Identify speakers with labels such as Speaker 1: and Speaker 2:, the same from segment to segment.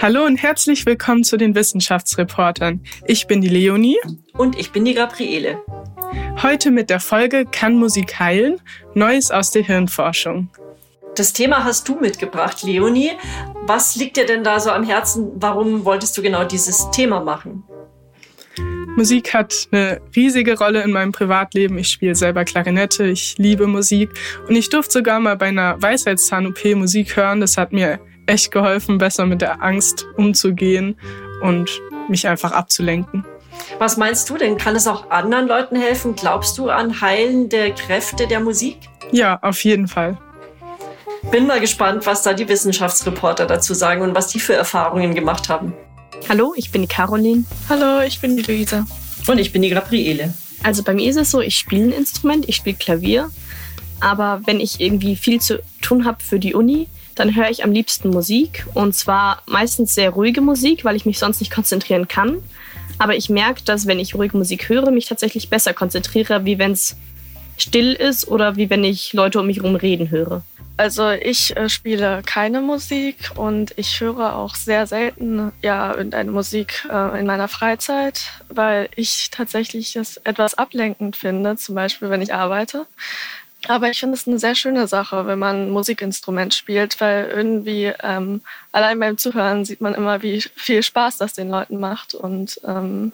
Speaker 1: Hallo und herzlich willkommen zu den Wissenschaftsreportern. Ich bin die Leonie.
Speaker 2: Und ich bin die Gabriele.
Speaker 1: Heute mit der Folge Kann Musik heilen? Neues aus der Hirnforschung.
Speaker 2: Das Thema hast du mitgebracht, Leonie. Was liegt dir denn da so am Herzen? Warum wolltest du genau dieses Thema machen?
Speaker 1: Musik hat eine riesige Rolle in meinem Privatleben. Ich spiele selber Klarinette, ich liebe Musik und ich durfte sogar mal bei einer Weisheitszahn-OP Musik hören. Das hat mir echt geholfen, besser mit der Angst umzugehen und mich einfach abzulenken.
Speaker 2: Was meinst du denn? Kann es auch anderen Leuten helfen? Glaubst du an heilende Kräfte der Musik?
Speaker 1: Ja, auf jeden Fall.
Speaker 2: Bin mal gespannt, was da die Wissenschaftsreporter dazu sagen und was die für Erfahrungen gemacht haben.
Speaker 3: Hallo, ich bin die Caroline.
Speaker 4: Hallo, ich bin die Luisa.
Speaker 2: Und ich bin die Gabriele.
Speaker 3: Also bei mir ist es so, ich spiele ein Instrument, ich spiele Klavier. Aber wenn ich irgendwie viel zu tun habe für die Uni, dann höre ich am liebsten Musik. Und zwar meistens sehr ruhige Musik, weil ich mich sonst nicht konzentrieren kann. Aber ich merke, dass wenn ich ruhige Musik höre, mich tatsächlich besser konzentriere, wie wenn es still ist oder wie wenn ich Leute um mich herum reden höre.
Speaker 4: Also ich äh, spiele keine Musik und ich höre auch sehr selten ja irgendeine Musik äh, in meiner Freizeit, weil ich tatsächlich das etwas ablenkend finde, zum Beispiel wenn ich arbeite. Aber ich finde es eine sehr schöne Sache, wenn man ein Musikinstrument spielt, weil irgendwie ähm, allein beim Zuhören sieht man immer, wie viel Spaß das den Leuten macht. Und ähm,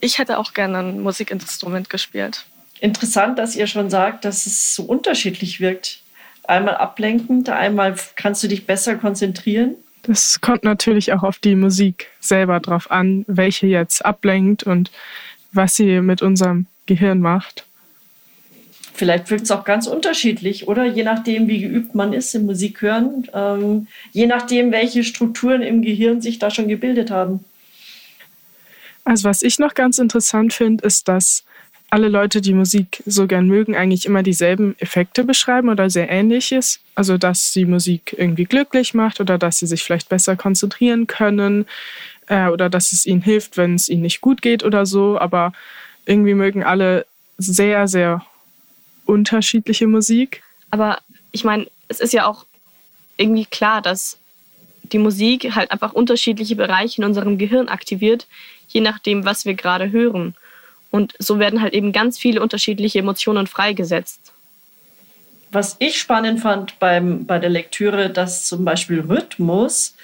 Speaker 4: ich hätte auch gerne ein Musikinstrument gespielt.
Speaker 2: Interessant, dass ihr schon sagt, dass es so unterschiedlich wirkt. Einmal ablenkend, einmal kannst du dich besser konzentrieren.
Speaker 1: Das kommt natürlich auch auf die Musik selber drauf an, welche jetzt ablenkt und was sie mit unserem Gehirn macht.
Speaker 2: Vielleicht wirkt es auch ganz unterschiedlich, oder? Je nachdem, wie geübt man ist im Musikhören, ähm, je nachdem, welche Strukturen im Gehirn sich da schon gebildet haben.
Speaker 1: Also was ich noch ganz interessant finde, ist, dass alle Leute, die Musik so gern mögen, eigentlich immer dieselben Effekte beschreiben oder sehr ähnliches. Also dass die Musik irgendwie glücklich macht oder dass sie sich vielleicht besser konzentrieren können äh, oder dass es ihnen hilft, wenn es ihnen nicht gut geht oder so. Aber irgendwie mögen alle sehr, sehr unterschiedliche Musik.
Speaker 3: Aber ich meine, es ist ja auch irgendwie klar, dass die Musik halt einfach unterschiedliche Bereiche in unserem Gehirn aktiviert, je nachdem, was wir gerade hören. Und so werden halt eben ganz viele unterschiedliche Emotionen freigesetzt.
Speaker 2: Was ich spannend fand beim, bei der Lektüre, dass zum Beispiel Rhythmus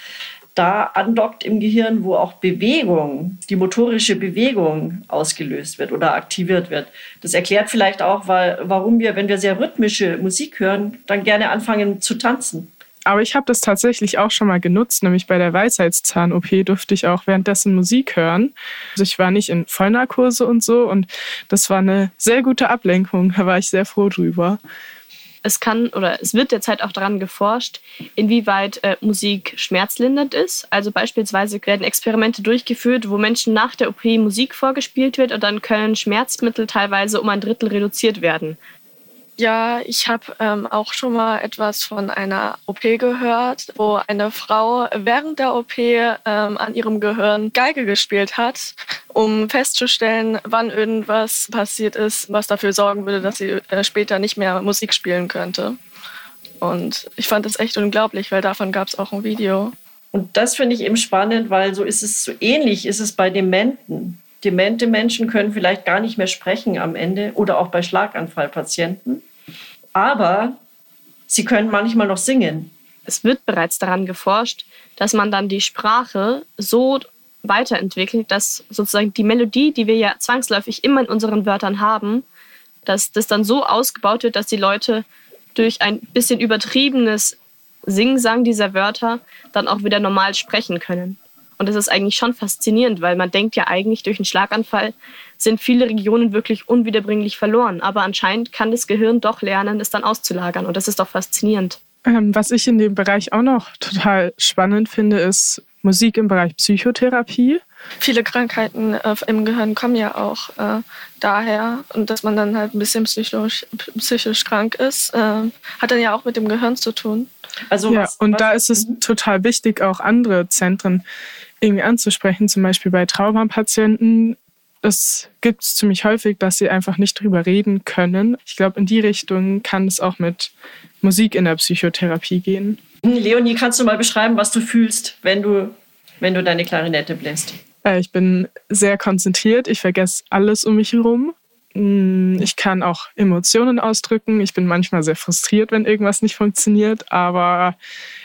Speaker 2: da andockt im Gehirn, wo auch Bewegung, die motorische Bewegung ausgelöst wird oder aktiviert wird. Das erklärt vielleicht auch, weil, warum wir, wenn wir sehr rhythmische Musik hören, dann gerne anfangen zu tanzen.
Speaker 1: Aber ich habe das tatsächlich auch schon mal genutzt, nämlich bei der Weisheitszahn-OP durfte ich auch währenddessen Musik hören. Also ich war nicht in Vollnarkose und so und das war eine sehr gute Ablenkung, da war ich sehr froh drüber
Speaker 3: es kann oder es wird derzeit auch daran geforscht, inwieweit äh, Musik schmerzlindernd ist. Also beispielsweise werden Experimente durchgeführt, wo Menschen nach der OP Musik vorgespielt wird und dann können Schmerzmittel teilweise um ein Drittel reduziert werden.
Speaker 4: Ja, ich habe ähm, auch schon mal etwas von einer OP gehört, wo eine Frau während der OP ähm, an ihrem Gehirn Geige gespielt hat, um festzustellen, wann irgendwas passiert ist, was dafür sorgen würde, dass sie äh, später nicht mehr Musik spielen könnte. Und ich fand das echt unglaublich, weil davon gab es auch ein Video.
Speaker 2: Und das finde ich eben spannend, weil so ist es so ähnlich ist es bei Dementen. Demente Menschen können vielleicht gar nicht mehr sprechen am Ende oder auch bei Schlaganfallpatienten aber sie können manchmal noch singen.
Speaker 3: Es wird bereits daran geforscht, dass man dann die Sprache so weiterentwickelt, dass sozusagen die Melodie, die wir ja zwangsläufig immer in unseren Wörtern haben, dass das dann so ausgebaut wird, dass die Leute durch ein bisschen übertriebenes Singsang dieser Wörter dann auch wieder normal sprechen können. Und das ist eigentlich schon faszinierend, weil man denkt ja eigentlich, durch einen Schlaganfall sind viele Regionen wirklich unwiederbringlich verloren. Aber anscheinend kann das Gehirn doch lernen, es dann auszulagern. Und das ist doch faszinierend.
Speaker 1: Ähm, was ich in dem Bereich auch noch total spannend finde, ist Musik im Bereich Psychotherapie.
Speaker 4: Viele Krankheiten äh, im Gehirn kommen ja auch äh, daher und dass man dann halt ein bisschen psychisch, psychisch krank ist, äh, hat dann ja auch mit dem Gehirn zu tun.
Speaker 1: Also ja, was, und was, da ist es total wichtig, auch andere Zentren irgendwie anzusprechen, zum Beispiel bei Traumapatienten. Es gibt es ziemlich häufig, dass sie einfach nicht drüber reden können. Ich glaube, in die Richtung kann es auch mit Musik in der Psychotherapie gehen.
Speaker 2: Leonie, kannst du mal beschreiben, was du fühlst, wenn du
Speaker 5: wenn du deine Klarinette bläst?
Speaker 1: Äh, ich bin sehr konzentriert. Ich vergesse alles um mich herum. Mm, ich kann auch Emotionen ausdrücken. Ich bin manchmal sehr frustriert, wenn irgendwas nicht funktioniert, aber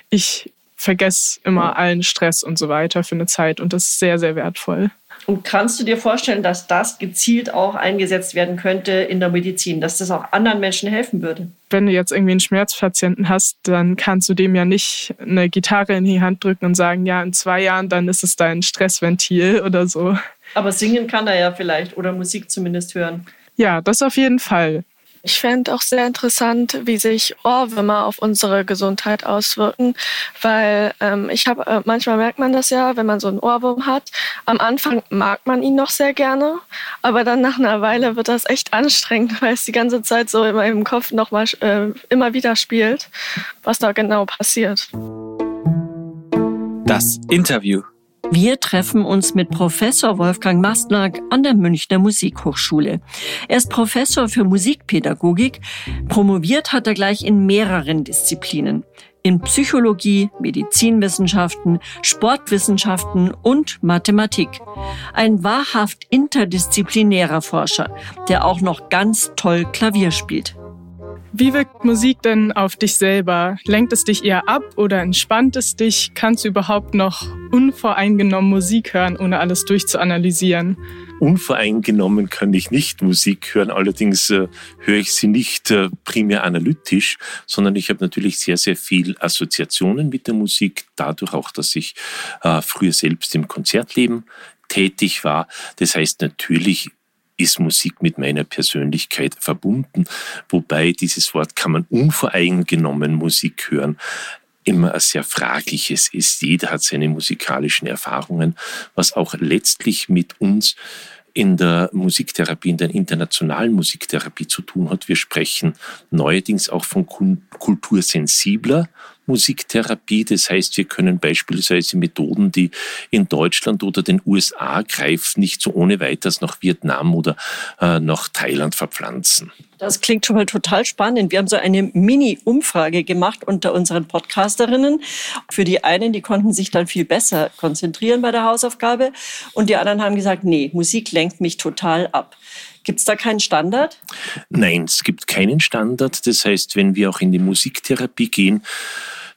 Speaker 1: ich vergesse immer allen Stress und so weiter für eine Zeit und das ist sehr, sehr wertvoll.
Speaker 5: Und kannst du dir vorstellen, dass das gezielt auch eingesetzt werden könnte in der Medizin, dass das auch anderen Menschen helfen würde?
Speaker 1: Wenn du jetzt irgendwie einen Schmerzpatienten hast, dann kannst du dem ja nicht eine Gitarre in die Hand drücken und sagen, ja, in zwei Jahren, dann ist es dein Stressventil oder so.
Speaker 5: Aber singen kann er ja vielleicht oder Musik zumindest hören.
Speaker 1: Ja, das auf jeden Fall.
Speaker 4: Ich fände auch sehr interessant, wie sich Ohrwürmer auf unsere Gesundheit auswirken, weil ähm, ich habe, äh, manchmal merkt man das ja, wenn man so einen Ohrwurm hat. Am Anfang mag man ihn noch sehr gerne, aber dann nach einer Weile wird das echt anstrengend, weil es die ganze Zeit so in meinem Kopf nochmal äh, immer wieder spielt, was da genau passiert.
Speaker 6: Das Interview.
Speaker 2: Wir treffen uns mit Professor Wolfgang Mastnack an der Münchner Musikhochschule. Er ist Professor für Musikpädagogik. Promoviert hat er gleich in mehreren Disziplinen. In Psychologie, Medizinwissenschaften, Sportwissenschaften und Mathematik. Ein wahrhaft interdisziplinärer Forscher, der auch noch ganz toll Klavier spielt.
Speaker 1: Wie wirkt Musik denn auf dich selber? Lenkt es dich eher ab oder entspannt es dich? Kannst du überhaupt noch unvoreingenommen Musik hören, ohne alles durchzuanalysieren?
Speaker 7: Unvoreingenommen kann ich nicht Musik hören, allerdings äh, höre ich sie nicht äh, primär analytisch, sondern ich habe natürlich sehr, sehr viel Assoziationen mit der Musik, dadurch auch, dass ich äh, früher selbst im Konzertleben tätig war. Das heißt, natürlich ist Musik mit meiner Persönlichkeit verbunden, wobei dieses Wort kann man unvoreingenommen Musik hören immer ein sehr fragliches ist. Jeder hat seine musikalischen Erfahrungen, was auch letztlich mit uns in der Musiktherapie, in der internationalen Musiktherapie zu tun hat. Wir sprechen neuerdings auch von kultursensibler Musiktherapie. Das heißt, wir können beispielsweise Methoden, die in Deutschland oder den USA greifen, nicht so ohne weiteres nach Vietnam oder äh, nach Thailand verpflanzen.
Speaker 2: Das klingt schon mal total spannend. Wir haben so eine Mini-Umfrage gemacht unter unseren Podcasterinnen. Für die einen, die konnten sich dann viel besser konzentrieren bei der Hausaufgabe. Und die anderen haben gesagt, nee, Musik lenkt mich total ab. Gibt es da keinen Standard?
Speaker 7: Nein, es gibt keinen Standard. Das heißt, wenn wir auch in die Musiktherapie gehen,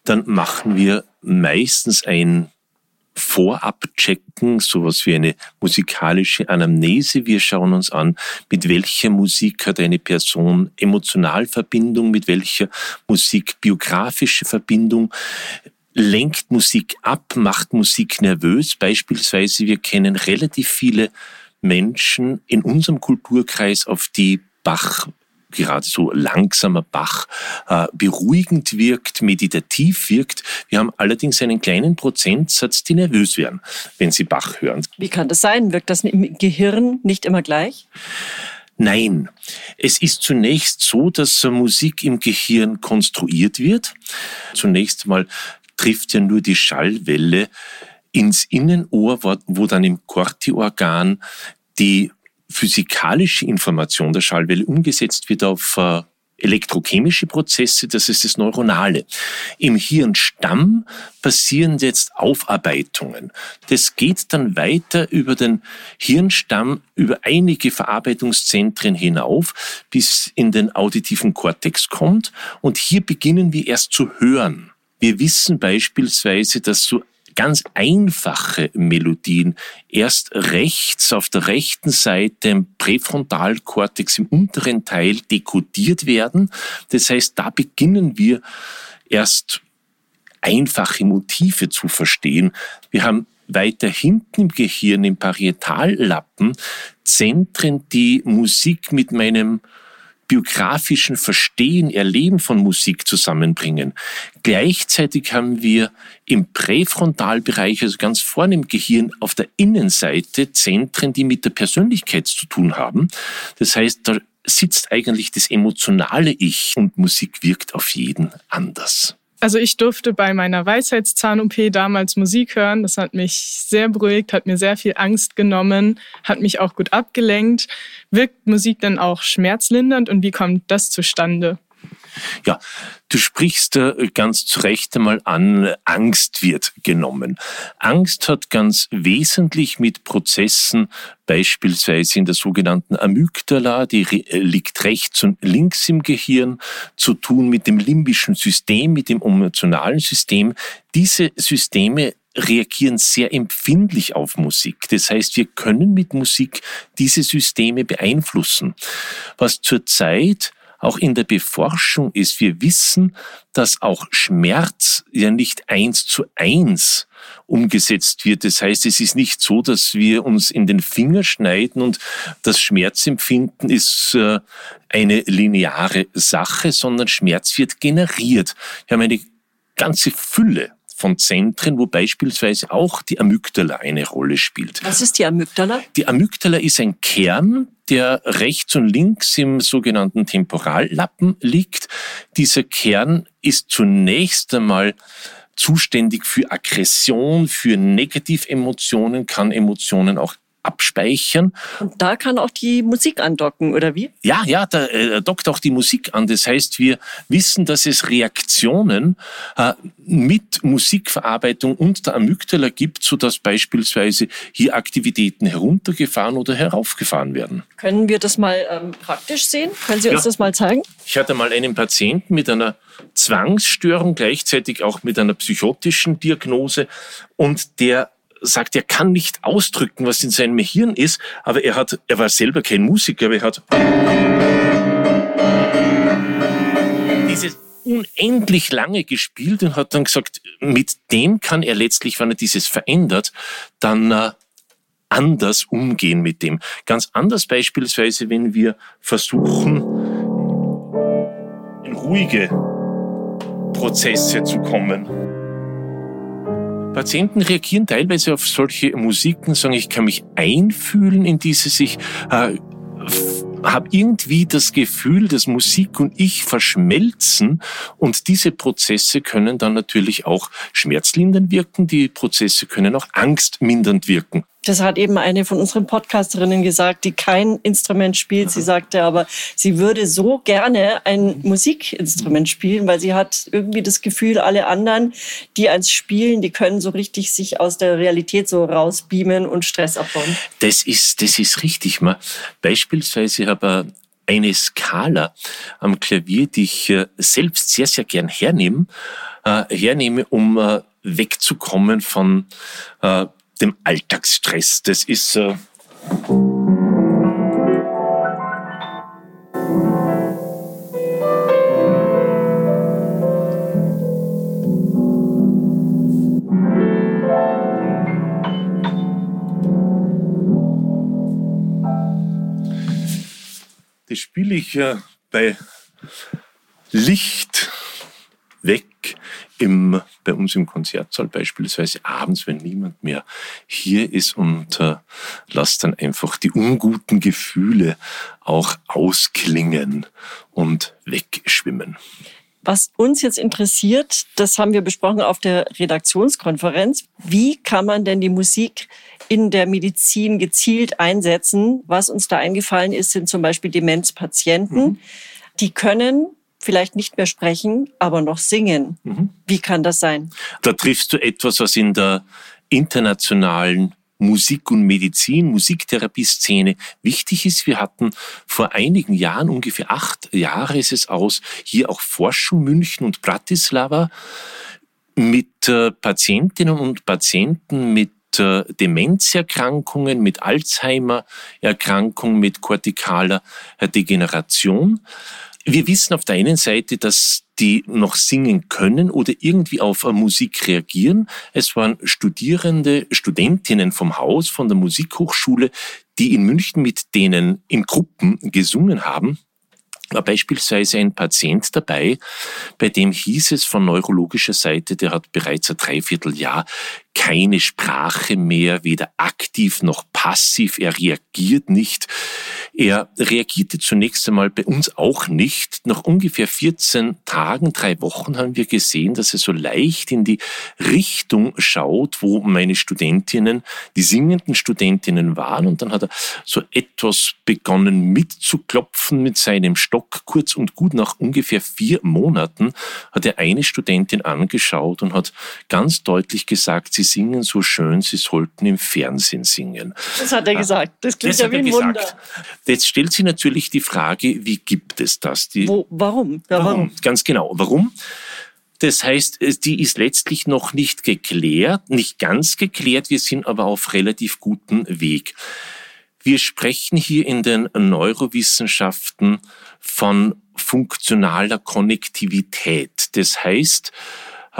Speaker 7: dann machen wir meistens ein Vorabchecken, sowas wie eine musikalische Anamnese. Wir schauen uns an, mit welcher Musik hat eine Person Emotionalverbindung, mit welcher Musik biografische Verbindung. Lenkt Musik ab, macht Musik nervös. Beispielsweise, wir kennen relativ viele Menschen in unserem Kulturkreis, auf die Bach gerade so langsamer Bach äh, beruhigend wirkt, meditativ wirkt. Wir haben allerdings einen kleinen Prozentsatz, die nervös werden, wenn sie Bach hören.
Speaker 2: Wie kann das sein? Wirkt das im Gehirn nicht immer gleich?
Speaker 7: Nein, es ist zunächst so, dass Musik im Gehirn konstruiert wird. Zunächst mal trifft ja nur die Schallwelle ins Innenohr, wo dann im Corti-Organ die physikalische Information der Schallwelle umgesetzt wird auf äh, elektrochemische Prozesse, das ist das Neuronale. Im Hirnstamm passieren jetzt Aufarbeitungen. Das geht dann weiter über den Hirnstamm, über einige Verarbeitungszentren hinauf, bis in den auditiven Kortex kommt. Und hier beginnen wir erst zu hören. Wir wissen beispielsweise, dass so ganz einfache Melodien erst rechts auf der rechten Seite im Präfrontalkortex im unteren Teil dekodiert werden. Das heißt, da beginnen wir erst einfache Motive zu verstehen. Wir haben weiter hinten im Gehirn, im Parietallappen, Zentren, die Musik mit meinem biografischen Verstehen, Erleben von Musik zusammenbringen. Gleichzeitig haben wir im Präfrontalbereich, also ganz vorne im Gehirn, auf der Innenseite Zentren, die mit der Persönlichkeit zu tun haben. Das heißt, da sitzt eigentlich das emotionale Ich und Musik wirkt auf jeden anders.
Speaker 1: Also ich durfte bei meiner Weisheitszahn-OP damals Musik hören. Das hat mich sehr beruhigt, hat mir sehr viel Angst genommen, hat mich auch gut abgelenkt. Wirkt Musik dann auch schmerzlindernd und wie kommt das zustande?
Speaker 7: Ja, du sprichst ganz zu Recht einmal an, Angst wird genommen. Angst hat ganz wesentlich mit Prozessen, beispielsweise in der sogenannten Amygdala, die äh, liegt rechts und links im Gehirn, zu tun mit dem limbischen System, mit dem emotionalen System. Diese Systeme reagieren sehr empfindlich auf Musik. Das heißt, wir können mit Musik diese Systeme beeinflussen. Was zurzeit auch in der Beforschung ist, wir wissen, dass auch Schmerz ja nicht eins zu eins umgesetzt wird. Das heißt, es ist nicht so, dass wir uns in den Finger schneiden und das Schmerzempfinden ist äh, eine lineare Sache, sondern Schmerz wird generiert. Wir haben eine ganze Fülle von Zentren, wo beispielsweise auch die Amygdala eine Rolle spielt.
Speaker 2: Was ist die Amygdala?
Speaker 7: Die Amygdala ist ein Kern, der rechts und links im sogenannten Temporallappen liegt. Dieser Kern ist zunächst einmal zuständig für Aggression, für Negativemotionen, kann Emotionen auch abspeichern.
Speaker 2: Und da kann auch die Musik andocken, oder wie?
Speaker 7: Ja, ja, da äh, dockt auch die Musik an. Das heißt, wir wissen, dass es Reaktionen äh, mit Musikverarbeitung und der Amygdala gibt, sodass beispielsweise hier Aktivitäten heruntergefahren oder heraufgefahren werden.
Speaker 2: Können wir das mal ähm, praktisch sehen? Können Sie uns ja. das mal zeigen?
Speaker 7: Ich hatte mal einen Patienten mit einer Zwangsstörung, gleichzeitig auch mit einer psychotischen Diagnose und der sagt, er kann nicht ausdrücken, was in seinem Hirn ist, aber er hat, er war selber kein Musiker, aber er hat dieses unendlich lange gespielt und hat dann gesagt, mit dem kann er letztlich, wenn er dieses verändert, dann äh, anders umgehen mit dem. Ganz anders beispielsweise, wenn wir versuchen, in ruhige Prozesse zu kommen. Patienten reagieren teilweise auf solche Musiken, sagen, ich kann mich einfühlen in diese sich, äh, habe irgendwie das Gefühl, dass Musik und ich verschmelzen und diese Prozesse können dann natürlich auch schmerzlindernd wirken, die Prozesse können auch angstmindernd wirken.
Speaker 2: Das hat eben eine von unseren Podcasterinnen gesagt, die kein Instrument spielt. Sie sagte aber, sie würde so gerne ein Musikinstrument spielen, weil sie hat irgendwie das Gefühl, alle anderen, die eins spielen, die können so richtig sich aus der Realität so rausbeamen und Stress abbauen.
Speaker 7: Das ist, das ist richtig. Man, beispielsweise habe eine Skala am Klavier, die ich äh, selbst sehr, sehr gern hernehme, äh, hernehme, um äh, wegzukommen von dem Alltagsstress. Das ist äh Das spiele ich bei Licht weg im, bei uns im Konzertsaal beispielsweise abends, wenn niemand mehr hier ist und äh, lasst dann einfach die unguten Gefühle auch ausklingen und wegschwimmen.
Speaker 2: Was uns jetzt interessiert, das haben wir besprochen auf der Redaktionskonferenz. Wie kann man denn die Musik in der Medizin gezielt einsetzen? Was uns da eingefallen ist, sind zum Beispiel Demenzpatienten. Mhm. Die können vielleicht nicht mehr sprechen, aber noch singen. Mhm. Wie kann das sein?
Speaker 7: Da triffst du etwas, was in der internationalen Musik- und Medizin, Musiktherapie-Szene wichtig ist. Wir hatten vor einigen Jahren, ungefähr acht Jahre ist es aus, hier auch Forschung München und Bratislava mit äh, Patientinnen und Patienten mit äh, Demenzerkrankungen, mit Alzheimer-Erkrankung, mit kortikaler Degeneration. Wir wissen auf der einen Seite, dass die noch singen können oder irgendwie auf Musik reagieren. Es waren Studierende, Studentinnen vom Haus, von der Musikhochschule, die in München mit denen in Gruppen gesungen haben war beispielsweise ein Patient dabei, bei dem hieß es von neurologischer Seite, der hat bereits ein Dreivierteljahr keine Sprache mehr, weder aktiv noch passiv. Er reagiert nicht. Er reagierte zunächst einmal bei uns auch nicht. Nach ungefähr 14 Tagen, drei Wochen haben wir gesehen, dass er so leicht in die Richtung schaut, wo meine Studentinnen, die singenden Studentinnen waren. Und dann hat er so etwas begonnen mitzuklopfen mit seinem Stock. Kurz und gut nach ungefähr vier Monaten hat er eine Studentin angeschaut und hat ganz deutlich gesagt, sie singen so schön, sie sollten im Fernsehen singen.
Speaker 5: Das hat er gesagt. Das klingt das ja wie ein Wunder.
Speaker 7: Jetzt stellt sich natürlich die Frage, wie gibt es das? Die,
Speaker 2: Wo, warum?
Speaker 7: Ja, warum? Ganz genau. Warum? Das heißt, die ist letztlich noch nicht geklärt, nicht ganz geklärt. Wir sind aber auf relativ gutem Weg. Wir sprechen hier in den Neurowissenschaften von funktionaler Konnektivität. Das heißt,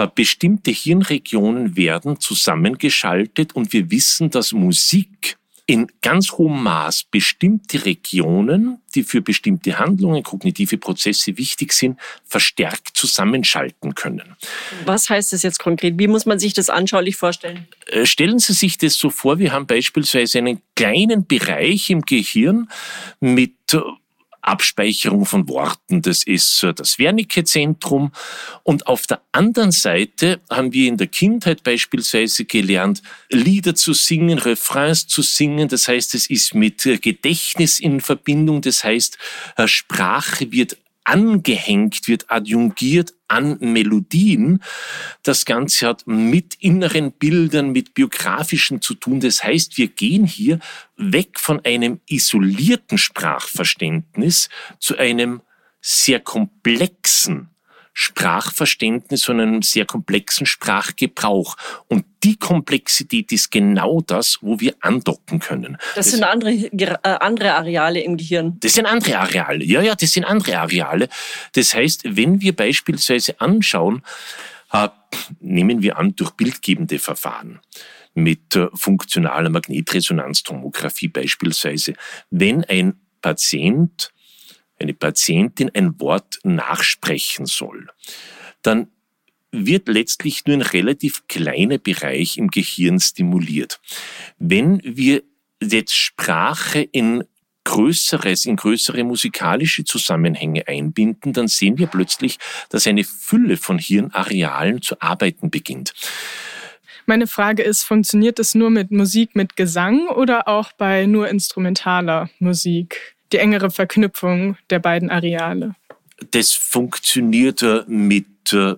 Speaker 7: bestimmte Hirnregionen werden zusammengeschaltet und wir wissen, dass Musik in ganz hohem Maß bestimmte Regionen, die für bestimmte Handlungen, kognitive Prozesse wichtig sind, verstärkt zusammenschalten können.
Speaker 2: Was heißt das jetzt konkret? Wie muss man sich das anschaulich vorstellen?
Speaker 7: Äh, stellen Sie sich das so vor, wir haben beispielsweise einen kleinen Bereich im Gehirn mit äh, Abspeicherung von Worten. Das ist das Wernicke-Zentrum. Und auf der anderen Seite haben wir in der Kindheit beispielsweise gelernt, Lieder zu singen, Refrains zu singen. Das heißt, es ist mit Gedächtnis in Verbindung. Das heißt, äh, Sprache wird angehängt wird, adjungiert an Melodien. Das Ganze hat mit inneren Bildern, mit biografischen zu tun. Das heißt, wir gehen hier weg von einem isolierten Sprachverständnis zu einem sehr komplexen Sprachverständnis und einem sehr komplexen Sprachgebrauch. Und die Komplexität ist genau das, wo wir andocken können.
Speaker 2: Das, das sind andere, äh, andere Areale im Gehirn.
Speaker 7: Das sind andere Areale. Ja, ja, das sind andere Areale. Das heißt, wenn wir beispielsweise anschauen, äh, nehmen wir an, durch bildgebende Verfahren mit äh, funktionaler Magnetresonanztomographie beispielsweise, wenn ein Patient eine Patientin ein Wort nachsprechen soll, dann wird letztlich nur ein relativ kleiner Bereich im Gehirn stimuliert. Wenn wir jetzt Sprache in größeres, in größere musikalische Zusammenhänge einbinden, dann sehen wir plötzlich, dass eine Fülle von Hirnarealen zu arbeiten beginnt.
Speaker 1: Meine Frage ist, funktioniert es nur mit Musik mit Gesang oder auch bei nur instrumentaler Musik? Die engere Verknüpfung der beiden Areale.
Speaker 7: Das funktioniert mit äh,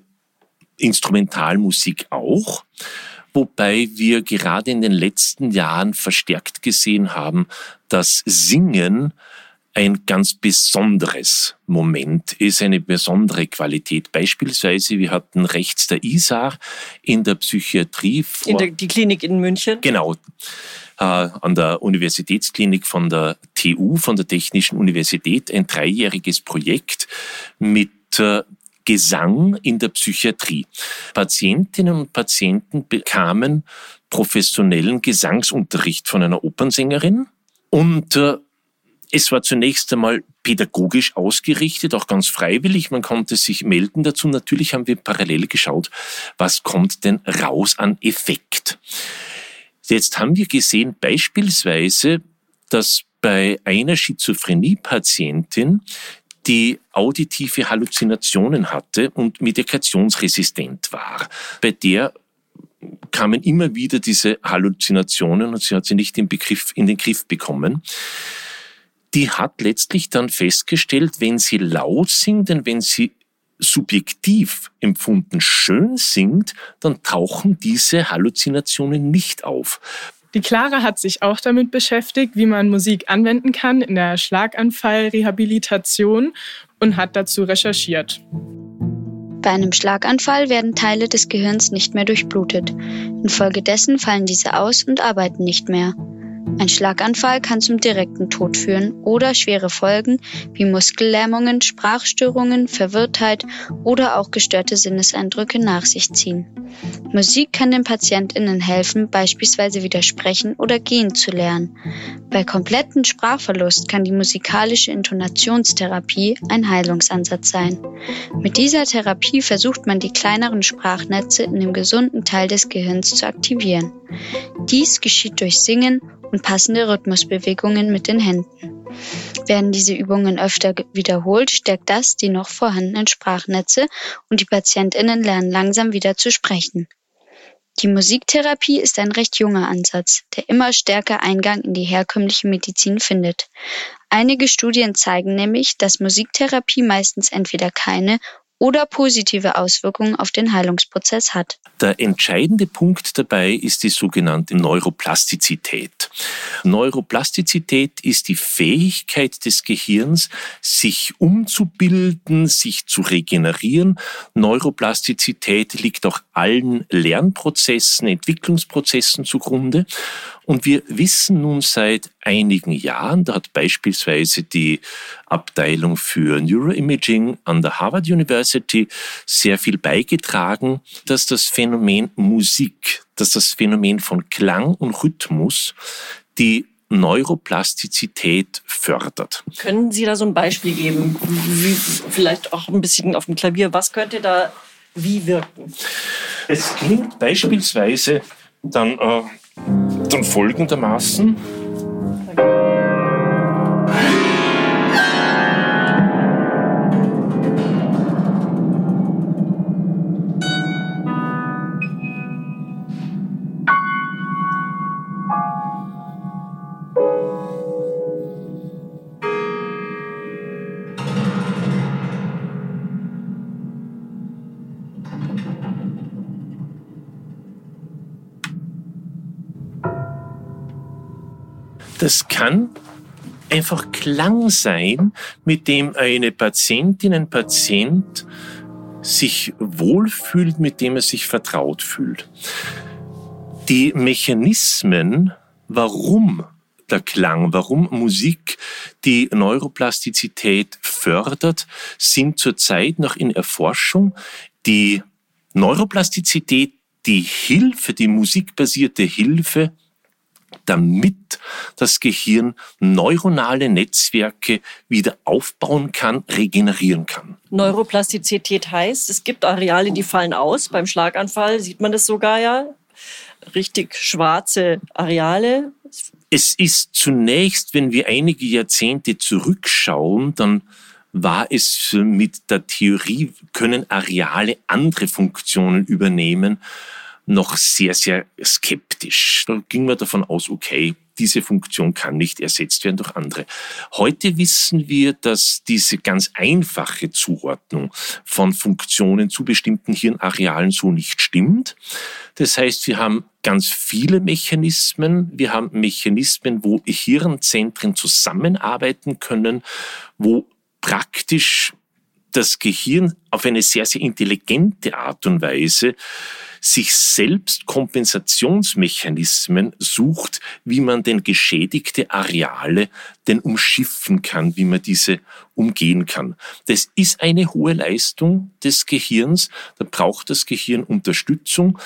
Speaker 7: Instrumentalmusik auch, wobei wir gerade in den letzten Jahren verstärkt gesehen haben, dass Singen ein ganz besonderes Moment ist, eine besondere Qualität. Beispielsweise, wir hatten rechts der ISAR in der Psychiatrie.
Speaker 2: Vor, in der, die Klinik in München?
Speaker 7: Genau äh, an der Universitätsklinik von der TU, von der Technischen Universität, ein dreijähriges Projekt mit äh, Gesang in der Psychiatrie. Patientinnen und Patienten bekamen professionellen Gesangsunterricht von einer Opernsängerin und äh, es war zunächst einmal pädagogisch ausgerichtet, auch ganz freiwillig. Man konnte sich melden dazu. Natürlich haben wir parallel geschaut, was kommt denn raus an Effekt. Jetzt haben wir gesehen beispielsweise, dass bei einer Schizophrenie-Patientin, die auditive Halluzinationen hatte und medikationsresistent war, bei der kamen immer wieder diese Halluzinationen und sie hat sie nicht in, Begriff, in den Griff bekommen. Die hat letztlich dann festgestellt, wenn sie laut singt, denn wenn sie subjektiv empfunden schön singt, dann tauchen diese Halluzinationen nicht auf.
Speaker 1: Die Clara hat sich auch damit beschäftigt, wie man Musik anwenden kann in der Schlaganfallrehabilitation und hat dazu recherchiert.
Speaker 6: Bei einem Schlaganfall werden Teile des Gehirns nicht mehr durchblutet. Infolgedessen fallen diese aus und arbeiten nicht mehr. Ein Schlaganfall kann zum direkten Tod führen oder schwere Folgen wie Muskellähmungen, Sprachstörungen, Verwirrtheit oder auch gestörte Sinneseindrücke nach sich ziehen. Musik kann den PatientInnen helfen, beispielsweise wieder sprechen oder gehen zu lernen. Bei kompletten Sprachverlust kann die musikalische Intonationstherapie ein Heilungsansatz sein. Mit dieser Therapie versucht man die kleineren Sprachnetze in dem gesunden Teil des Gehirns zu aktivieren. Dies geschieht durch Singen und passende Rhythmusbewegungen mit den Händen. Werden diese Übungen öfter wiederholt, stärkt das die noch vorhandenen Sprachnetze und die Patientinnen lernen langsam wieder zu sprechen. Die Musiktherapie ist ein recht junger Ansatz, der immer stärker Eingang in die herkömmliche Medizin findet. Einige Studien zeigen nämlich, dass Musiktherapie meistens entweder keine oder positive Auswirkungen auf den Heilungsprozess hat.
Speaker 7: Der entscheidende Punkt dabei ist die sogenannte Neuroplastizität. Neuroplastizität ist die Fähigkeit des Gehirns, sich umzubilden, sich zu regenerieren. Neuroplastizität liegt auch allen Lernprozessen, Entwicklungsprozessen zugrunde. Und wir wissen nun seit einigen Jahren, da hat beispielsweise die Abteilung für Neuroimaging an der Harvard University sehr viel beigetragen, dass das Phänomen Musik, dass das Phänomen von Klang und Rhythmus die Neuroplastizität fördert.
Speaker 5: Können Sie da so ein Beispiel geben? Wie, vielleicht auch ein bisschen auf dem Klavier. Was könnte da wie wirken?
Speaker 7: Es klingt beispielsweise dann äh, dann folgendermaßen. Das kann einfach Klang sein, mit dem eine Patientin, ein Patient sich wohlfühlt, mit dem er sich vertraut fühlt. Die Mechanismen, warum der Klang, warum Musik die Neuroplastizität fördert, sind zurzeit noch in Erforschung. Die Neuroplastizität, die Hilfe, die musikbasierte Hilfe damit das Gehirn neuronale Netzwerke wieder aufbauen kann, regenerieren kann.
Speaker 5: Neuroplastizität heißt, es gibt Areale, die fallen aus. Beim Schlaganfall sieht man das sogar ja. Richtig schwarze Areale.
Speaker 7: Es ist zunächst, wenn wir einige Jahrzehnte zurückschauen, dann war es mit der Theorie, können Areale andere Funktionen übernehmen noch sehr, sehr skeptisch. Da ging man davon aus, okay, diese Funktion kann nicht ersetzt werden durch andere. Heute wissen wir, dass diese ganz einfache Zuordnung von Funktionen zu bestimmten Hirnarealen so nicht stimmt. Das heißt, wir haben ganz viele Mechanismen. Wir haben Mechanismen, wo Hirnzentren zusammenarbeiten können, wo praktisch das Gehirn auf eine sehr, sehr intelligente Art und Weise sich selbst Kompensationsmechanismen sucht, wie man denn geschädigte Areale denn umschiffen kann, wie man diese umgehen kann. Das ist eine hohe Leistung des Gehirns. Da braucht das Gehirn Unterstützung.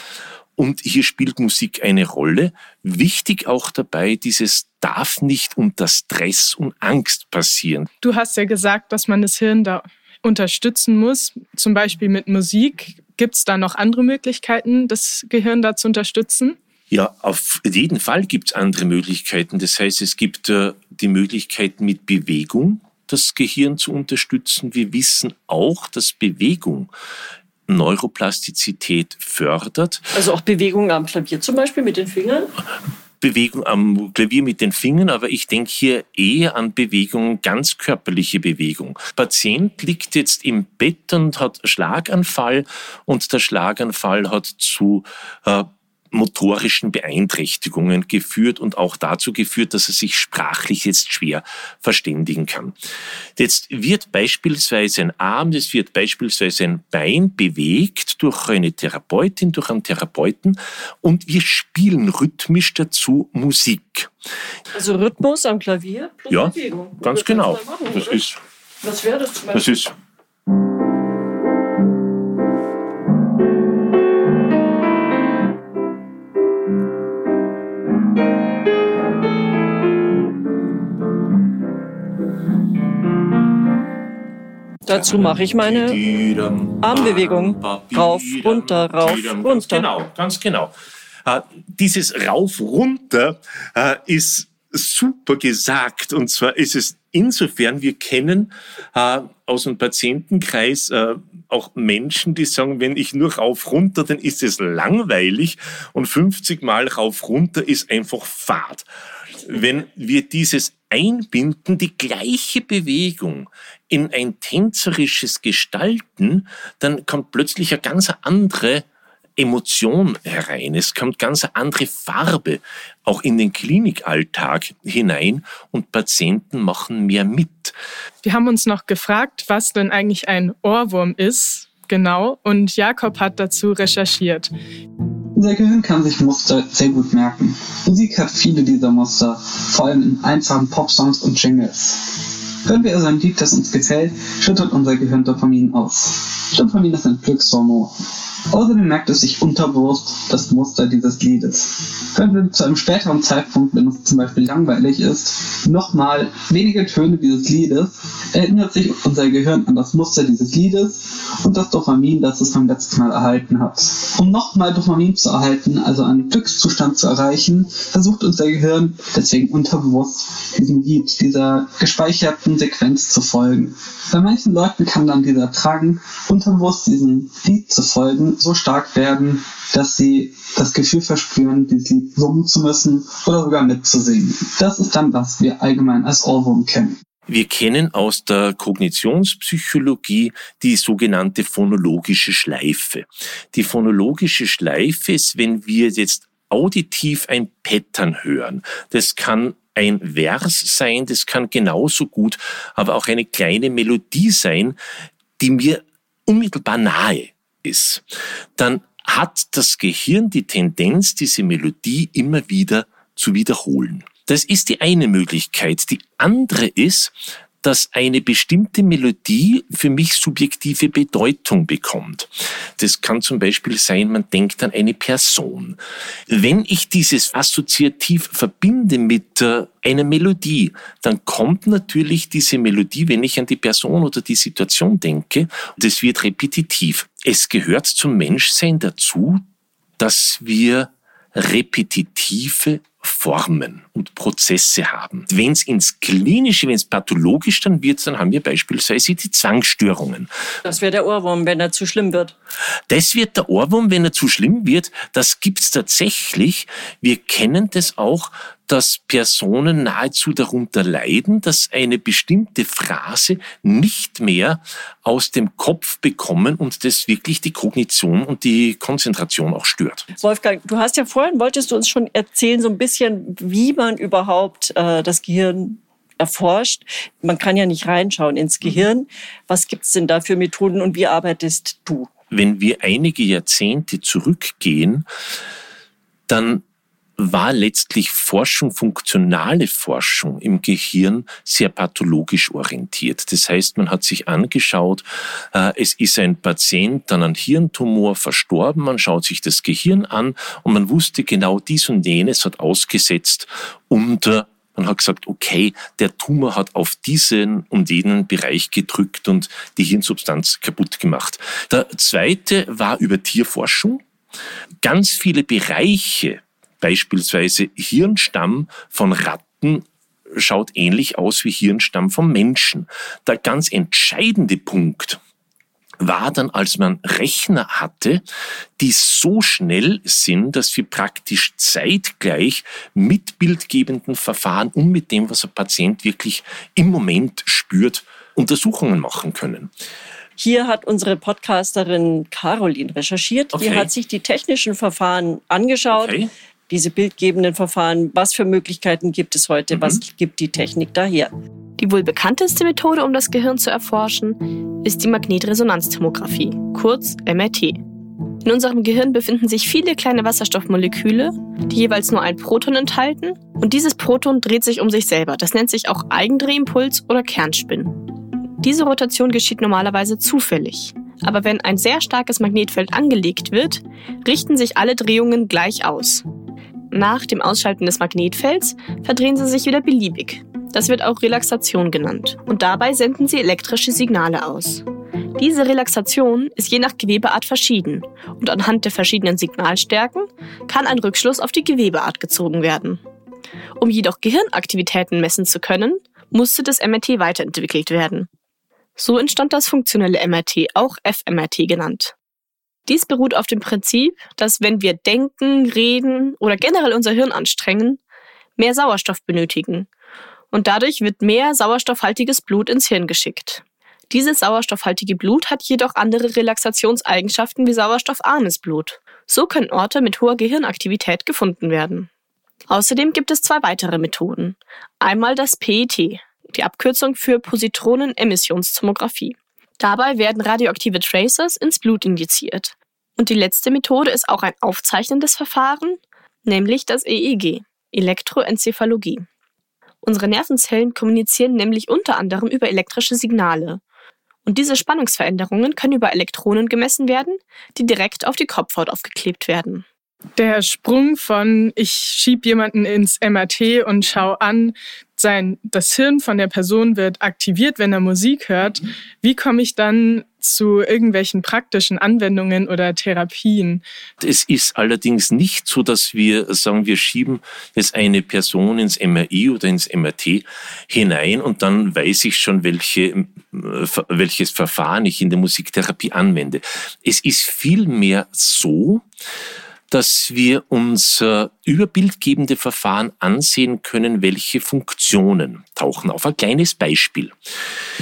Speaker 7: Und hier spielt Musik eine Rolle. Wichtig auch dabei, dieses darf nicht unter Stress und Angst passieren.
Speaker 1: Du hast ja gesagt, dass man das Hirn da unterstützen muss, zum Beispiel mit Musik. Gibt es da noch andere Möglichkeiten, das Gehirn da zu unterstützen?
Speaker 7: Ja, auf jeden Fall gibt es andere Möglichkeiten. Das heißt, es gibt äh, die Möglichkeit mit Bewegung das Gehirn zu unterstützen. Wir wissen auch, dass Bewegung Neuroplastizität fördert.
Speaker 5: Also auch Bewegung am Klavier zum Beispiel mit den Fingern?
Speaker 7: Bewegung am Klavier mit den Fingern, aber ich denke hier eher an Bewegung, ganz körperliche Bewegung. Patient liegt jetzt im Bett und hat Schlaganfall und der Schlaganfall hat zu äh, motorischen Beeinträchtigungen geführt und auch dazu geführt, dass er sich sprachlich jetzt schwer verständigen kann. Jetzt wird beispielsweise ein Arm, es wird beispielsweise ein Bein bewegt durch eine Therapeutin, durch einen Therapeuten und wir spielen rhythmisch dazu Musik.
Speaker 5: Also Rhythmus am Klavier
Speaker 7: plus ja, Bewegung. Ganz genau. Machen, das ist,
Speaker 5: Was wäre das zum
Speaker 7: Beispiel? Das ist
Speaker 5: Dazu mache ich meine Armbewegung. Rauf, runter, rauf, runter.
Speaker 7: Genau, ganz genau. Äh, dieses Rauf, runter äh, ist super gesagt. Und zwar ist es insofern, wir kennen äh, aus dem Patientenkreis äh, auch Menschen, die sagen, wenn ich nur rauf runter, dann ist es langweilig und 50 Mal rauf runter ist einfach Fahrt. Wenn wir dieses Einbinden, die gleiche Bewegung in ein tänzerisches Gestalten, dann kommt plötzlich eine ganz andere Emotion herein. Es kommt ganz andere Farbe auch in den Klinikalltag hinein und Patienten machen mehr mit.
Speaker 1: Wir haben uns noch gefragt, was denn eigentlich ein Ohrwurm ist, genau, und Jakob hat dazu recherchiert.
Speaker 8: Unser Gehirn kann sich Muster sehr gut merken. Musik hat viele dieser Muster, vor allem in einfachen Popsongs und Jingles. Hören wir also ein Lied, das uns gefällt, schüttet unser Gehirn Dopamin aus. Dopamin ist ein Glückshormon. Außerdem merkt es sich unterbewusst das Muster dieses Liedes. Können wir zu einem späteren Zeitpunkt, wenn es zum Beispiel langweilig ist, nochmal wenige Töne dieses Liedes, erinnert sich unser Gehirn an das Muster dieses Liedes und das Dopamin, das es beim letzten Mal erhalten hat. Um nochmal Dopamin zu erhalten, also einen Glückszustand zu erreichen, versucht unser Gehirn deswegen unterbewusst diesem Lied, dieser gespeicherten Sequenz zu folgen. Bei manchen Leuten kann dann dieser Drang, unterbewusst diesem Lied zu folgen, so stark werden, dass sie das Gefühl verspüren, dieses Lied summen zu müssen oder sogar mitzusingen. Das ist dann, was wir allgemein als Ohrwurm kennen.
Speaker 7: Wir kennen aus der Kognitionspsychologie die sogenannte phonologische Schleife. Die phonologische Schleife ist, wenn wir jetzt auditiv ein Pattern hören. Das kann ein Vers sein, das kann genauso gut aber auch eine kleine Melodie sein, die mir unmittelbar nahe ist, dann hat das Gehirn die Tendenz, diese Melodie immer wieder zu wiederholen. Das ist die eine Möglichkeit. Die andere ist, dass eine bestimmte Melodie für mich subjektive Bedeutung bekommt. Das kann zum Beispiel sein, man denkt an eine Person. Wenn ich dieses assoziativ verbinde mit äh, einer Melodie, dann kommt natürlich diese Melodie, wenn ich an die Person oder die Situation denke, das wird repetitiv. Es gehört zum Menschsein dazu, dass wir repetitive Formen und Prozesse haben. Wenn es ins Klinische, wenn es pathologisch dann wird, dann haben wir beispielsweise die Zwangsstörungen.
Speaker 5: Das wäre der Ohrwurm, wenn er zu schlimm wird.
Speaker 7: Das wird der Ohrwurm, wenn er zu schlimm wird. Das gibt's tatsächlich. Wir kennen das auch dass Personen nahezu darunter leiden, dass eine bestimmte Phrase nicht mehr aus dem Kopf bekommen und das wirklich die Kognition und die Konzentration auch stört.
Speaker 5: Wolfgang, du hast ja vorhin, wolltest du uns schon erzählen, so ein bisschen, wie man überhaupt äh, das Gehirn erforscht. Man kann ja nicht reinschauen ins Gehirn. Was gibt's denn da für Methoden und wie arbeitest du?
Speaker 7: Wenn wir einige Jahrzehnte zurückgehen, dann war letztlich Forschung, funktionale Forschung im Gehirn sehr pathologisch orientiert. Das heißt, man hat sich angeschaut, äh, es ist ein Patient an einem Hirntumor verstorben, man schaut sich das Gehirn an und man wusste genau dies und jenes hat ausgesetzt und man hat gesagt, okay, der Tumor hat auf diesen und jenen Bereich gedrückt und die Hirnsubstanz kaputt gemacht. Der zweite war über Tierforschung. Ganz viele Bereiche Beispielsweise Hirnstamm von Ratten schaut ähnlich aus wie Hirnstamm vom Menschen. Der ganz entscheidende Punkt war dann, als man Rechner hatte, die so schnell sind, dass wir praktisch zeitgleich mit bildgebenden Verfahren und mit dem, was ein Patient wirklich im Moment spürt, Untersuchungen machen können.
Speaker 2: Hier hat unsere Podcasterin Caroline recherchiert. Okay. Die hat sich die technischen Verfahren angeschaut. Okay. Diese bildgebenden Verfahren, was für Möglichkeiten gibt es heute, mhm. was gibt die Technik daher?
Speaker 3: Die wohl bekannteste Methode, um das Gehirn zu erforschen, ist die Magnetresonanztomographie, kurz MRT. In unserem Gehirn befinden sich viele kleine Wasserstoffmoleküle, die jeweils nur ein Proton enthalten, und dieses Proton dreht sich um sich selber. Das nennt sich auch Eigendrehimpuls oder Kernspin. Diese Rotation geschieht normalerweise zufällig. Aber wenn ein sehr starkes Magnetfeld angelegt wird, richten sich alle Drehungen gleich aus. Nach dem Ausschalten des Magnetfelds verdrehen sie sich wieder beliebig. Das wird auch Relaxation genannt. Und dabei senden sie elektrische Signale aus. Diese Relaxation ist je nach Gewebeart verschieden und anhand der verschiedenen Signalstärken kann ein Rückschluss auf die Gewebeart gezogen werden. Um jedoch Gehirnaktivitäten messen zu können, musste das MRT weiterentwickelt werden. So entstand das funktionelle MRT, auch fMRT genannt. Dies beruht auf dem Prinzip, dass wenn wir denken, reden oder generell unser Hirn anstrengen, mehr Sauerstoff benötigen. Und dadurch wird mehr sauerstoffhaltiges Blut ins Hirn geschickt. Dieses sauerstoffhaltige Blut hat jedoch andere Relaxationseigenschaften wie sauerstoffarmes Blut. So können Orte mit hoher Gehirnaktivität gefunden werden. Außerdem gibt es zwei weitere Methoden. Einmal das PET, die Abkürzung für Positronenemissionstomographie. Dabei werden radioaktive Tracers ins Blut injiziert. Und die letzte Methode ist auch ein aufzeichnendes Verfahren, nämlich das EEG, Elektroenzephalogie. Unsere Nervenzellen kommunizieren nämlich unter anderem über elektrische Signale. Und diese Spannungsveränderungen können über Elektronen gemessen werden, die direkt auf die Kopfhaut aufgeklebt werden.
Speaker 1: Der Sprung von ich schieb jemanden ins MRT und schau an, sein das Hirn von der Person wird aktiviert, wenn er Musik hört. Wie komme ich dann zu irgendwelchen praktischen Anwendungen oder Therapien?
Speaker 7: Es ist allerdings nicht so, dass wir sagen, wir schieben jetzt eine Person ins MRI oder ins MRT hinein und dann weiß ich schon, welche, äh, welches Verfahren ich in der Musiktherapie anwende. Es ist vielmehr so, dass wir uns äh, über bildgebende Verfahren ansehen können, welche Funktionen tauchen auf. Ein kleines Beispiel.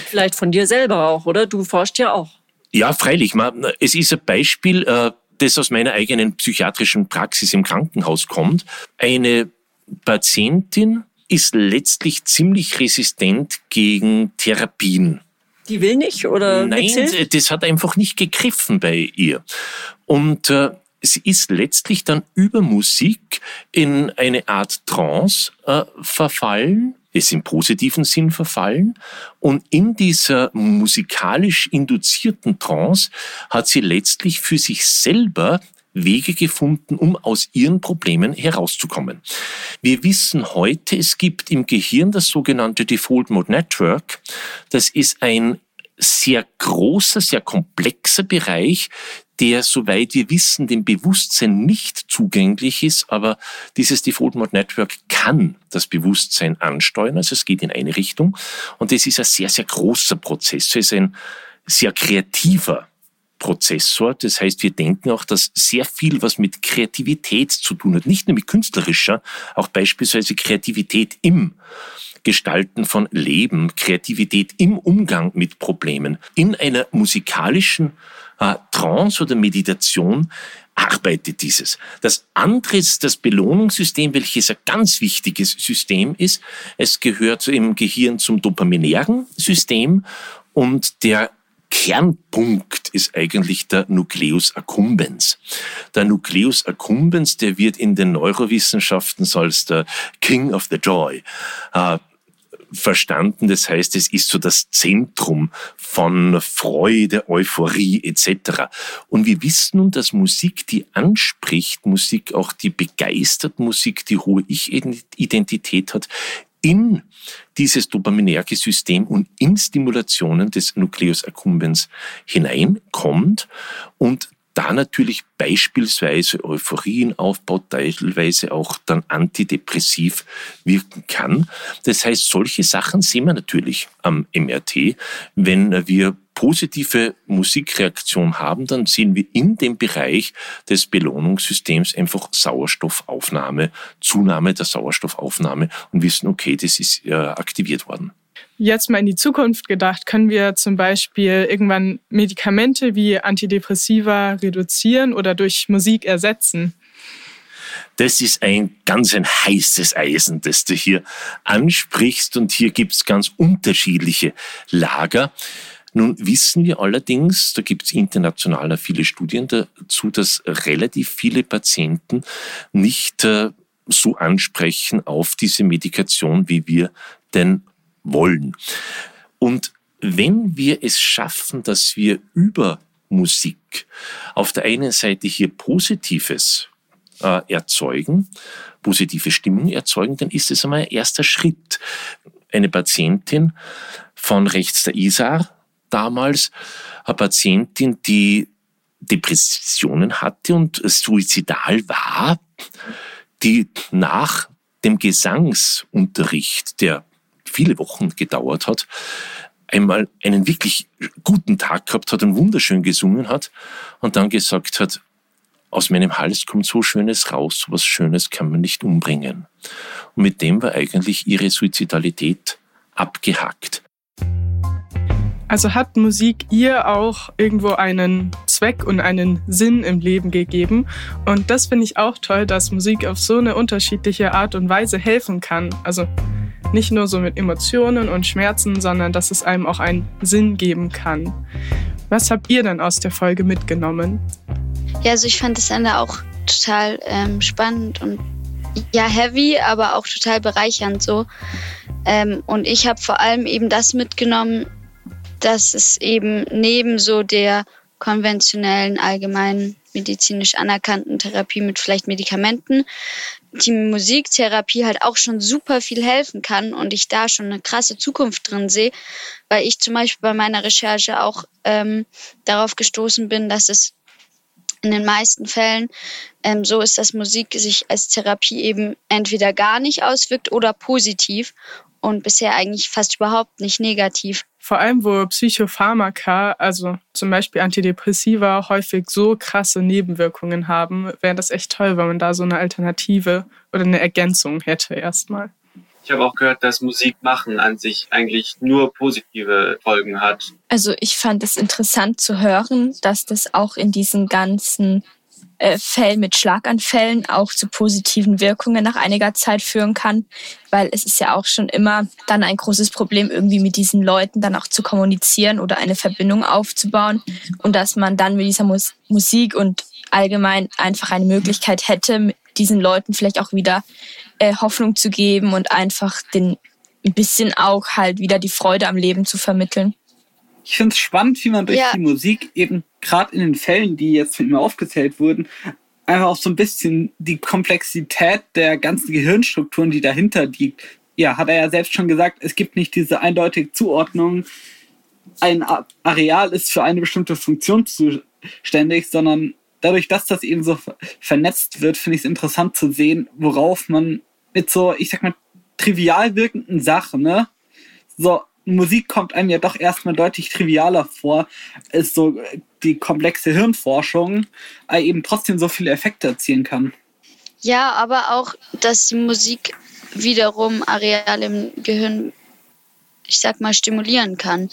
Speaker 2: Vielleicht von dir selber auch, oder? Du forschst ja auch.
Speaker 7: Ja, freilich. Es ist ein Beispiel, äh, das aus meiner eigenen psychiatrischen Praxis im Krankenhaus kommt. Eine Patientin ist letztlich ziemlich resistent gegen Therapien.
Speaker 2: Die will nicht oder
Speaker 7: Nein, das hat einfach nicht gegriffen bei ihr. Und äh, sie ist letztlich dann über Musik in eine Art Trance äh, verfallen, ist im positiven Sinn verfallen. Und in dieser musikalisch induzierten Trance hat sie letztlich für sich selber Wege gefunden, um aus ihren Problemen herauszukommen. Wir wissen heute, es gibt im Gehirn das sogenannte Default Mode Network. Das ist ein sehr großer, sehr komplexer Bereich, der, soweit wir wissen, dem Bewusstsein nicht zugänglich ist, aber dieses Default Mode Network kann das Bewusstsein ansteuern, also es geht in eine Richtung. Und es ist ein sehr, sehr großer Prozess, es ist ein sehr kreativer Prozessor. Das heißt, wir denken auch, dass sehr viel, was mit Kreativität zu tun hat, nicht nur mit künstlerischer, auch beispielsweise Kreativität im Gestalten von Leben, Kreativität im Umgang mit Problemen, in einer musikalischen Trance oder Meditation arbeitet dieses. Das andere ist das Belohnungssystem, welches ein ganz wichtiges System ist. Es gehört im Gehirn zum dopaminären System und der Kernpunkt ist eigentlich der Nucleus accumbens. Der Nucleus accumbens, der wird in den Neurowissenschaften als der King of the Joy äh, verstanden. Das heißt, es ist so das Zentrum von Freude, Euphorie etc. Und wir wissen nun, dass Musik, die anspricht, Musik auch die begeistert, Musik, die hohe Ich-Identität hat, in dieses dopaminärge System und in Stimulationen des Nucleus accumbens hineinkommt und da natürlich beispielsweise Euphorien aufbaut, teilweise auch dann antidepressiv wirken kann. Das heißt, solche Sachen sehen wir natürlich am MRT. Wenn wir positive Musikreaktion haben, dann sehen wir in dem Bereich des Belohnungssystems einfach Sauerstoffaufnahme, Zunahme der Sauerstoffaufnahme und wissen, okay, das ist äh, aktiviert worden.
Speaker 1: Jetzt mal in die Zukunft gedacht, können wir zum Beispiel irgendwann Medikamente wie Antidepressiva reduzieren oder durch Musik ersetzen?
Speaker 7: Das ist ein ganz ein heißes Eisen, das du hier ansprichst. Und hier gibt es ganz unterschiedliche Lager. Nun wissen wir allerdings, da gibt es international viele Studien dazu, dass relativ viele Patienten nicht äh, so ansprechen auf diese Medikation, wie wir denn wollen. Und wenn wir es schaffen, dass wir über Musik auf der einen Seite hier Positives äh, erzeugen, positive Stimmung erzeugen, dann ist es einmal ein erster Schritt. Eine Patientin von rechts der Isar damals, eine Patientin, die Depressionen hatte und suizidal war, die nach dem Gesangsunterricht, der viele Wochen gedauert hat, einmal einen wirklich guten Tag gehabt hat und wunderschön gesungen hat und dann gesagt hat, aus meinem Hals kommt so Schönes raus, so was Schönes kann man nicht umbringen. Und mit dem war eigentlich ihre Suizidalität abgehackt.
Speaker 1: Also hat Musik ihr auch irgendwo einen Zweck und einen Sinn im Leben gegeben. Und das finde ich auch toll, dass Musik auf so eine unterschiedliche Art und Weise helfen kann. Also nicht nur so mit Emotionen und Schmerzen, sondern dass es einem auch einen Sinn geben kann. Was habt ihr denn aus der Folge mitgenommen?
Speaker 6: Ja, also ich fand das Ende auch total ähm, spannend und ja, heavy, aber auch total bereichernd so. Ähm, und ich habe vor allem eben das mitgenommen, dass es eben neben so der konventionellen, allgemein medizinisch anerkannten Therapie mit vielleicht Medikamenten die Musiktherapie halt auch schon super viel helfen kann und ich da schon eine krasse Zukunft drin sehe, weil ich zum Beispiel bei meiner Recherche auch ähm, darauf gestoßen bin, dass es in den meisten Fällen ähm, so ist, dass Musik sich als Therapie eben entweder gar nicht auswirkt oder positiv und bisher eigentlich fast überhaupt nicht negativ.
Speaker 1: Vor allem, wo Psychopharmaka, also zum Beispiel Antidepressiva, häufig so krasse Nebenwirkungen haben, wäre das echt toll, wenn man da so eine Alternative oder eine Ergänzung hätte erstmal.
Speaker 9: Ich habe auch gehört, dass Musik machen an sich eigentlich nur positive Folgen hat.
Speaker 3: Also ich fand es interessant zu hören, dass das auch in diesen ganzen äh, Fällen mit Schlaganfällen auch zu positiven Wirkungen nach einiger Zeit führen kann, weil es ist ja auch schon immer dann ein großes Problem, irgendwie mit diesen Leuten dann auch zu kommunizieren oder eine Verbindung aufzubauen und dass man dann mit dieser Mus Musik und allgemein einfach eine Möglichkeit hätte, diesen Leuten vielleicht auch wieder äh, Hoffnung zu geben und einfach den ein bisschen auch halt wieder die Freude am Leben zu vermitteln.
Speaker 8: Ich finde es spannend, wie man durch ja. die Musik eben gerade in den Fällen, die jetzt mit mir aufgezählt wurden, einfach auch so ein bisschen die Komplexität der ganzen Gehirnstrukturen, die dahinter liegt. Ja, hat er ja selbst schon gesagt, es gibt nicht diese eindeutige Zuordnung, ein Areal ist für eine bestimmte Funktion zuständig, sondern dadurch, dass das eben so vernetzt wird, finde ich es interessant zu sehen, worauf man mit so, ich sag mal, trivial wirkenden Sachen, ne, so Musik kommt einem ja doch erstmal deutlich trivialer vor, ist so die komplexe Hirnforschung äh, eben trotzdem so viele Effekte erzielen kann.
Speaker 6: Ja, aber auch, dass die Musik wiederum Areale im Gehirn, ich sag mal, stimulieren kann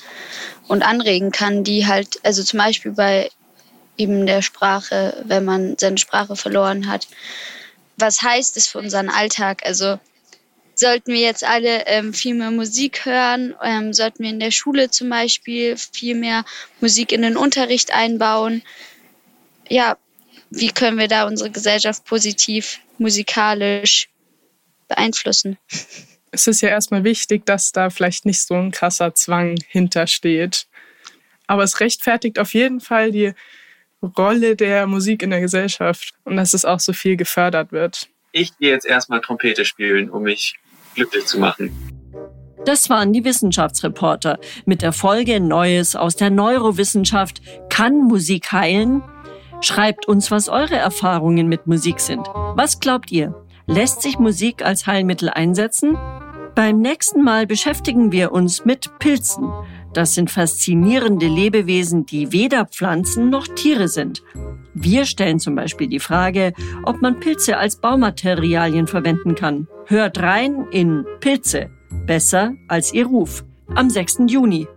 Speaker 6: und anregen kann, die halt, also zum Beispiel bei eben der Sprache, wenn man seine Sprache verloren hat. Was heißt es für unseren Alltag? Also sollten wir jetzt alle ähm, viel mehr Musik hören, ähm, sollten wir in der Schule zum Beispiel viel mehr Musik in den Unterricht einbauen. Ja, wie können wir da unsere Gesellschaft positiv musikalisch beeinflussen?
Speaker 1: Es ist ja erstmal wichtig, dass da vielleicht nicht so ein krasser Zwang hintersteht. Aber es rechtfertigt auf jeden Fall die Rolle der Musik in der Gesellschaft und dass es auch so viel gefördert wird.
Speaker 9: Ich gehe jetzt erstmal Trompete spielen, um mich glücklich zu machen.
Speaker 2: Das waren die Wissenschaftsreporter mit der Folge Neues aus der Neurowissenschaft. Kann Musik heilen? Schreibt uns, was eure Erfahrungen mit Musik sind. Was glaubt ihr? Lässt sich Musik als Heilmittel einsetzen? Beim nächsten Mal beschäftigen wir uns mit Pilzen. Das sind faszinierende Lebewesen, die weder Pflanzen noch Tiere sind. Wir stellen zum Beispiel die Frage, ob man Pilze als Baumaterialien verwenden kann. Hört rein in Pilze. Besser als ihr Ruf. am 6. Juni.